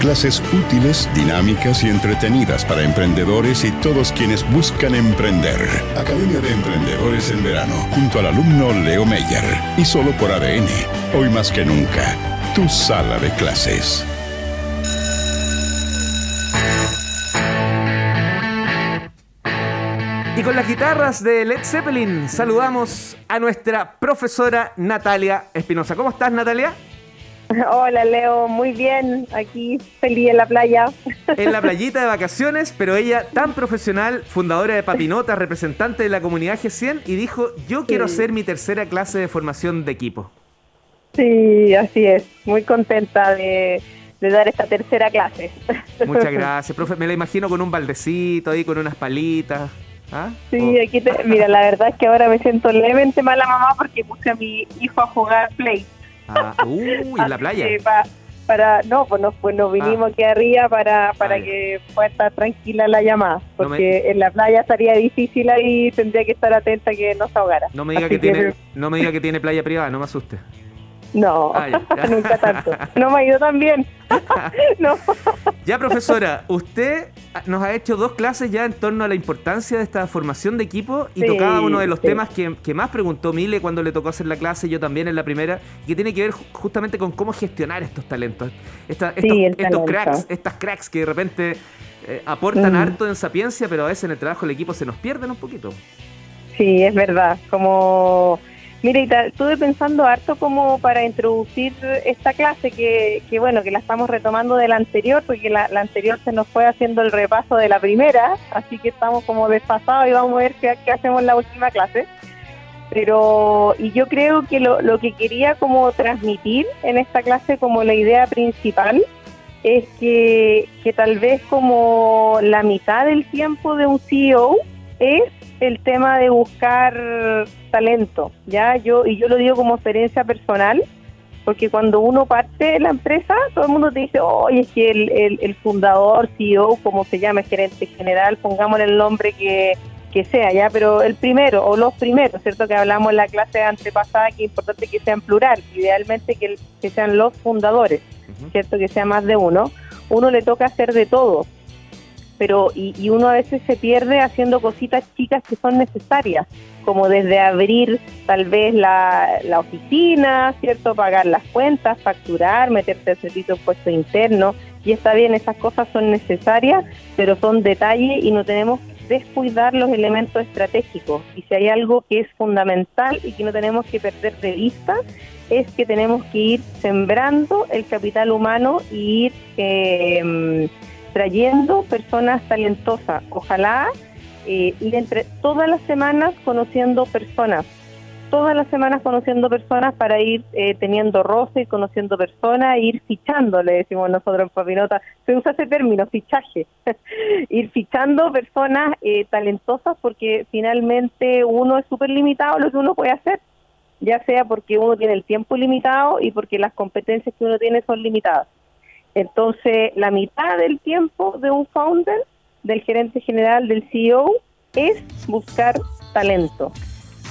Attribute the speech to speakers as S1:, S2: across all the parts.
S1: Clases útiles, dinámicas y entretenidas para emprendedores y todos quienes buscan emprender. Academia de Emprendedores en verano, junto al alumno Leo Meyer. Y solo por ADN. Hoy más que nunca, tu sala de clases.
S2: Y con las guitarras de Led Zeppelin saludamos a nuestra profesora Natalia Espinosa. ¿Cómo estás, Natalia?
S3: Hola Leo, muy bien, aquí feliz en la playa.
S2: En la playita de vacaciones, pero ella tan profesional, fundadora de Papinota, representante de la comunidad G100 y dijo, yo quiero hacer mi tercera clase de formación de equipo.
S3: Sí, así es, muy contenta de, dar esta tercera clase.
S2: Muchas gracias, profe, me la imagino con un baldecito ahí, con unas palitas. ¿Ah?
S3: Sí, aquí te, mira, la verdad es que ahora me siento levemente mala mamá porque puse a mi hijo a jugar play.
S2: Ah, en la playa.
S3: para, no, pues nos, pues nos vinimos ah. aquí arriba para, para ah, que pueda estar tranquila la llamada, porque en la playa estaría difícil ahí, tendría que estar atenta que no se ahogara.
S2: No me diga que, tiene, no me diga que tiene playa privada, no me asuste.
S3: No, nunca tanto. No me ha ido tan bien. no.
S2: Ya, profesora, usted nos ha hecho dos clases ya en torno a la importancia de esta formación de equipo y tocaba uno de los temas que, más preguntó Mile cuando le tocó hacer la clase, yo también en la primera, que tiene que ver justamente con cómo gestionar estos talentos. estos, cracks, estas cracks que de repente eh, aportan mm. harto en sapiencia, pero a veces en el trabajo del equipo se nos pierden un poquito.
S3: Sí, es verdad. Como Mira, estuve pensando harto como para introducir esta clase que, que bueno, que la estamos retomando de la anterior, porque la, anterior se nos fue haciendo el repaso de la primera, así que estamos como desfasados y vamos a ver qué, hacemos en la última clase. Pero, y yo creo que lo, lo que quería como transmitir en esta clase como la idea principal es que, que tal vez como la mitad del tiempo de un CEO es el tema de buscar talento, ya yo y yo lo digo como experiencia personal, porque cuando uno parte de la empresa, todo el mundo te dice, oye, es que el, el, fundador, CEO, como se llama, gerente general, pongámosle el nombre que, que sea, ya, pero el primero o los primeros, ¿cierto? Que hablamos en la clase antepasada que es importante que sean plural, idealmente que, que sean los fundadores, ¿cierto? Que sea más de uno. Uno le toca hacer de todo, pero y, uno a veces se pierde haciendo cositas chicas que son necesarias, como desde abrir tal vez la, la oficina, ¿cierto? Pagar las cuentas, facturar, meterte al servicio puesto interno, y está bien, esas cosas son necesarias, pero son detalles y no tenemos que descuidar los elementos estratégicos. Y si hay algo que es fundamental y que no tenemos que perder de vista, es que tenemos que ir sembrando el capital humano y ir... Eh, trayendo personas talentosas. Ojalá eh, entre todas las semanas conociendo personas, todas las semanas conociendo personas para ir eh, teniendo roce y conociendo personas, e ir fichando, le decimos nosotros en Papinota, se usa ese término, fichaje, ir fichando personas eh, talentosas porque finalmente uno es súper limitado lo que uno puede hacer, ya sea porque uno tiene el tiempo limitado y porque las competencias que uno tiene son limitadas. Entonces, la mitad del tiempo de un founder, del gerente general, del CEO, es buscar talento.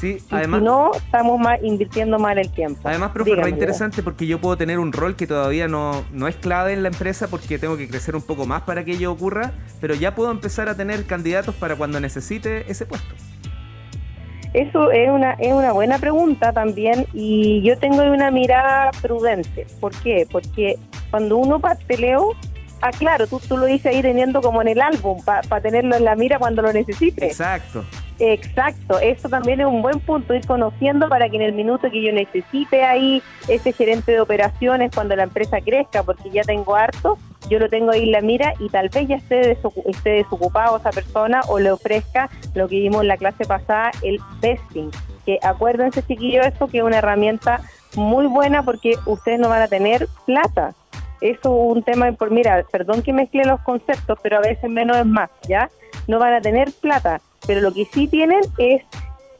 S2: Sí, además.
S3: Si no, estamos más invirtiendo mal el tiempo.
S2: Además, profe, es interesante porque yo puedo tener un rol que todavía no, no es clave en la empresa porque tengo que crecer un poco más para que ello ocurra, pero ya puedo empezar a tener candidatos para cuando necesite ese puesto.
S3: Eso es una, es una buena pregunta también y yo tengo una mirada prudente. ¿Por qué? Porque cuando uno parte, Leo, ah, claro, tú, tú lo dices ahí teniendo como en el álbum, para tenerlo en la mira cuando lo necesite.
S2: Exacto.
S3: Exacto, eso también es un buen punto, ir conociendo para que en el minuto que yo necesite ahí ese gerente de operaciones, cuando la empresa crezca, porque ya tengo harto, yo lo tengo ahí en la mira y tal vez ya esté, esté desocupado esa persona o le ofrezca lo que vimos en la clase pasada, el vesting. Que acuérdense, chiquillos, esto que es una herramienta muy buena porque ustedes no van a tener plata. Eso es un tema, por mira, perdón que mezcle los conceptos, pero a veces menos es más, ¿ya? no van a tener plata, pero lo que sí tienen es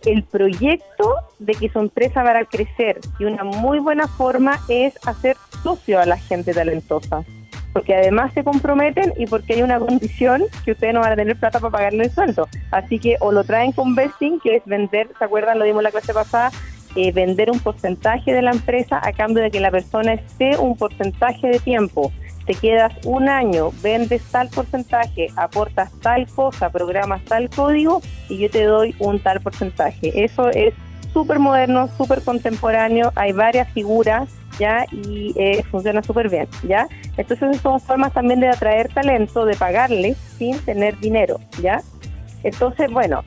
S3: el proyecto de que su empresa va a crecer y una muy buena forma es hacer socio a la gente talentosa porque además se comprometen y porque hay una condición que ustedes no van a tener plata para pagarle el sueldo. Así que o lo traen con vesting, que es vender, ¿se acuerdan? Lo dimos la clase pasada, eh, vender un porcentaje de la empresa a cambio de que la persona esté un porcentaje de tiempo. Te quedas un año, vendes tal porcentaje, aportas tal cosa, programas tal código y yo te doy un tal porcentaje. Eso es súper moderno, súper contemporáneo, hay varias figuras ¿ya? Y eh, funciona súper bien, ¿ya? Entonces son formas también de atraer talento, de pagarles sin tener dinero, ¿ya? Entonces, bueno,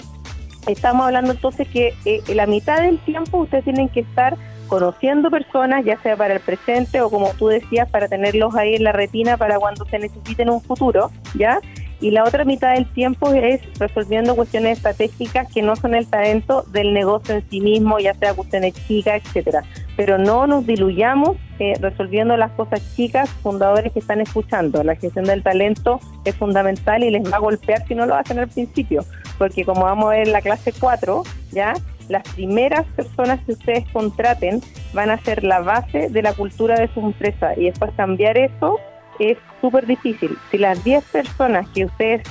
S3: estamos hablando entonces que eh, la mitad del tiempo ustedes tienen que estar conociendo personas, ya sea para el presente o como tú decías, para tenerlos ahí en la retina para cuando se necesiten un futuro, ¿ya? y la otra mitad del tiempo es resolviendo cuestiones estratégicas que no son el talento del negocio en sí mismo, ya sea cuestiones chicas, etcétera. Pero no nos diluyamos eh, resolviendo las cosas chicas, fundadores que están escuchando. La gestión del talento es fundamental y les va a golpear si no lo hacen al principio, porque como vamos a ver en la clase 4, ya las primeras personas que ustedes contraten van a ser la base de la cultura de su empresa y después cambiar eso es súper difícil. Si las 10 personas que ustedes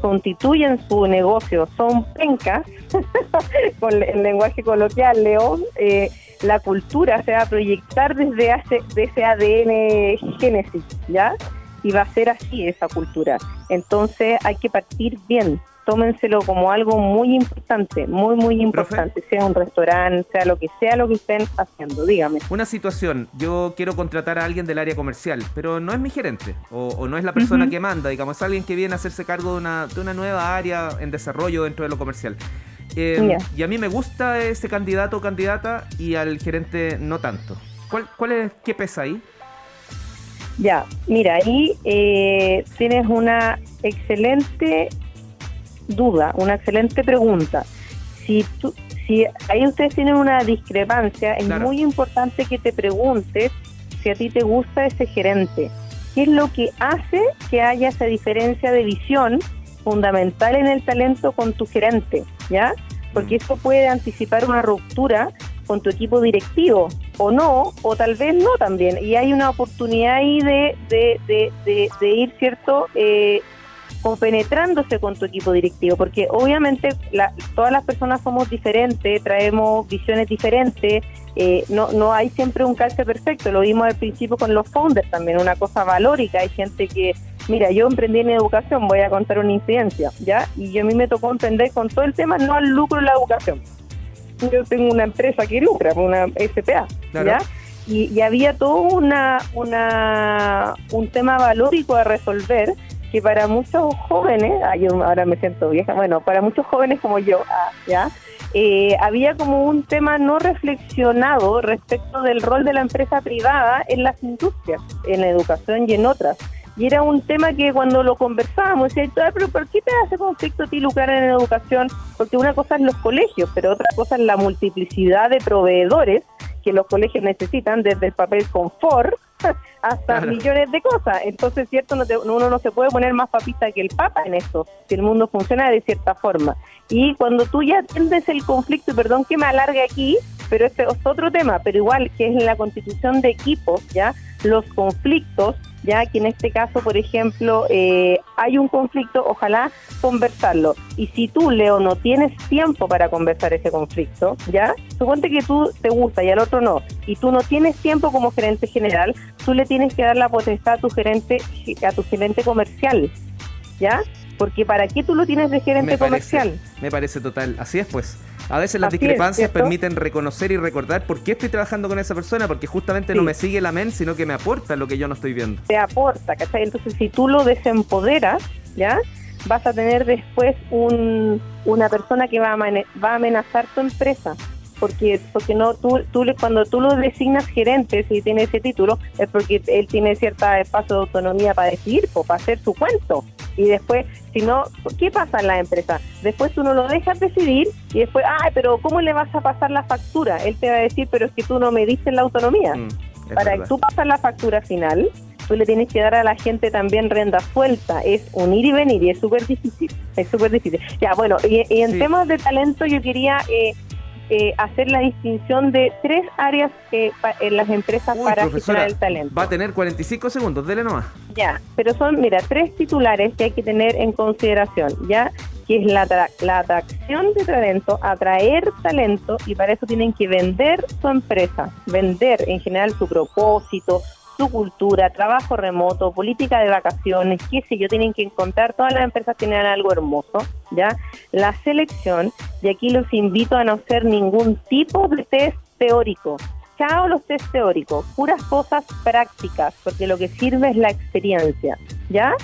S3: constituyen su negocio son pencas, con el lenguaje coloquial, León, eh, la cultura se va a proyectar desde hace, de ese ADN génesis, ¿ya? Y va a ser así esa cultura. Entonces hay que partir bien, tómenselo como algo muy importante, muy, muy importante, sea un restaurante, sea lo que sea lo que estén haciendo, dígame.
S2: Una situación, yo quiero contratar a alguien del área comercial, pero no es mi gerente o, no es la persona que manda, digamos, es alguien que viene a hacerse cargo de una, de una nueva área en desarrollo dentro de lo comercial. Eh, y a mí me gusta ese candidato o candidata y al gerente no tanto. ¿Cuál, cuál es, qué pesa ahí?
S3: Ya, mira, ahí eh, tienes una excelente duda, una excelente pregunta. Si, tú, si ahí ustedes tienen una discrepancia, es muy importante que te preguntes si a ti te gusta ese gerente. ¿Qué es lo que hace que haya esa diferencia de visión fundamental en el talento con tu gerente? ¿Ya? Porque mm. eso puede anticipar una ruptura con tu equipo directivo, o no, o tal vez no también. Y hay una oportunidad ahí de, de, de, de, ir, ¿cierto? Eh, compenetrándose con tu equipo directivo, porque obviamente todas las personas somos diferentes, traemos visiones diferentes, eh, no, no hay siempre un calce perfecto, lo vimos al principio con los founders también, una cosa valórica, hay gente que, mira, yo emprendí en educación, voy a contar una incidencia, ¿ya? Y yo a mí me tocó emprender con todo el tema, no al lucro en la educación. Yo tengo una empresa que lucra, una SPA, ¿ya? Y, y, había todo una, una, un tema valórico a resolver que para muchos jóvenes, yo ahora me siento vieja, bueno, para muchos jóvenes como yo, ah, eh, había como un tema no reflexionado respecto del rol de la empresa privada en las industrias, en la educación y en otras. Y era un tema que cuando lo conversábamos, decía, pero ¿por qué te hace conflicto a ti lucrar en educación? Porque una cosa es los colegios, pero otra cosa es la multiplicidad de proveedores que los colegios necesitan, desde el papel confort hasta millones de cosas. Entonces, cierto, uno no se puede poner más papista que el papa en esto, si el mundo funciona de cierta forma. Y cuando tú ya atiendes el conflicto, y perdón que me alargue aquí, pero este es otro tema, pero igual que es la constitución de equipos, ¿ya? Los conflictos ya que en este caso, por ejemplo, eh, hay un conflicto, ojalá conversarlo. Y si tú, Leo, no tienes tiempo para conversar ese conflicto, ¿ya? Suponte que tú te gusta y al otro no, y tú no tienes tiempo como gerente general, tú le tienes que dar la potestad a tu gerente, a tu gerente comercial, ¿ya? Porque ¿para qué tú lo tienes de gerente comercial?
S2: Me parece total. Así es, pues. A veces las discrepancias permiten reconocer y recordar por qué estoy trabajando con esa persona, porque justamente no me sigue la men, sino que me aporta lo que yo no estoy viendo.
S3: Te aporta, ¿cachai? Entonces, si tú lo desempoderas, ¿ya? Vas a tener después un, una persona que va a, va a amenazar tu empresa. Porque, porque no tú, tú cuando tú lo designas gerente si tiene ese título es porque él tiene cierta espacio de autonomía para decidir o para hacer su cuento y después, si no, ¿qué pasa en la empresa? Después tú no lo dejas decidir y después, ay, pero ¿cómo le vas a pasar la factura? Él te va a decir, pero es que tú no me diste la autonomía. Mm, Para que tú pasas la factura final, tú le tienes que dar a la gente también renda suelta, es unir y venir y es súper difícil, es súper difícil. Ya, bueno, y, en temas de talento yo quería eh, eh, hacer la distinción de tres áreas eh, en las empresas para gestionar el talento.
S2: Va a tener 45 segundos, dele nomás.
S3: Ya, pero son, mira, tres titulares que hay que tener en consideración, ya, que es la, la atracción de talento, atraer talento, y para eso tienen que vender su empresa, vender en general su propósito, su cultura, trabajo remoto, política de vacaciones, qué sé yo, tienen que encontrar, todas las empresas tienen algo hermoso, ¿ya? La selección, y aquí los invito a no hacer ningún tipo de test teórico. Chao los test teóricos, puras cosas prácticas, porque lo que sirve es la experiencia, ¿ya?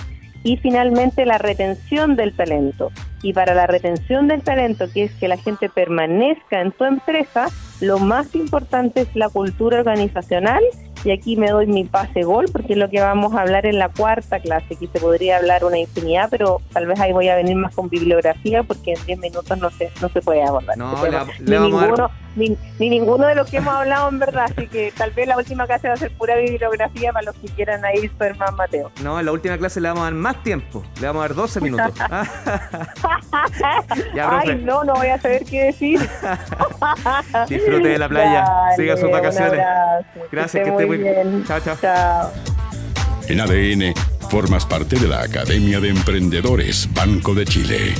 S3: Y finalmente la retención del talento. Y para la retención del talento, que es que la gente permanezca en tu empresa, lo más importante es la cultura organizacional y aquí me doy mi pase gol porque es lo que vamos a hablar en la cuarta clase. Aquí se podría hablar una infinidad, pero tal vez ahí voy a venir más con bibliografía porque en 10 minutos no se, no se puede abordar.
S2: No,
S3: le,
S2: ni,
S3: ninguno, ni, ninguno de los que hemos hablado en verdad, así que tal vez la última clase va a ser pura bibliografía para los que quieran ir su hermano Mateo.
S2: No, en la última clase le vamos a dar más tiempo, le vamos a dar 12 minutos.
S3: Ay, no, no voy a saber qué decir.
S2: Disfrute de la playa, siga sus vacaciones. Gracias, que esté muy bien. Chao, chao.
S1: En ADN, formas parte de la Academia de Emprendedores Banco de Chile.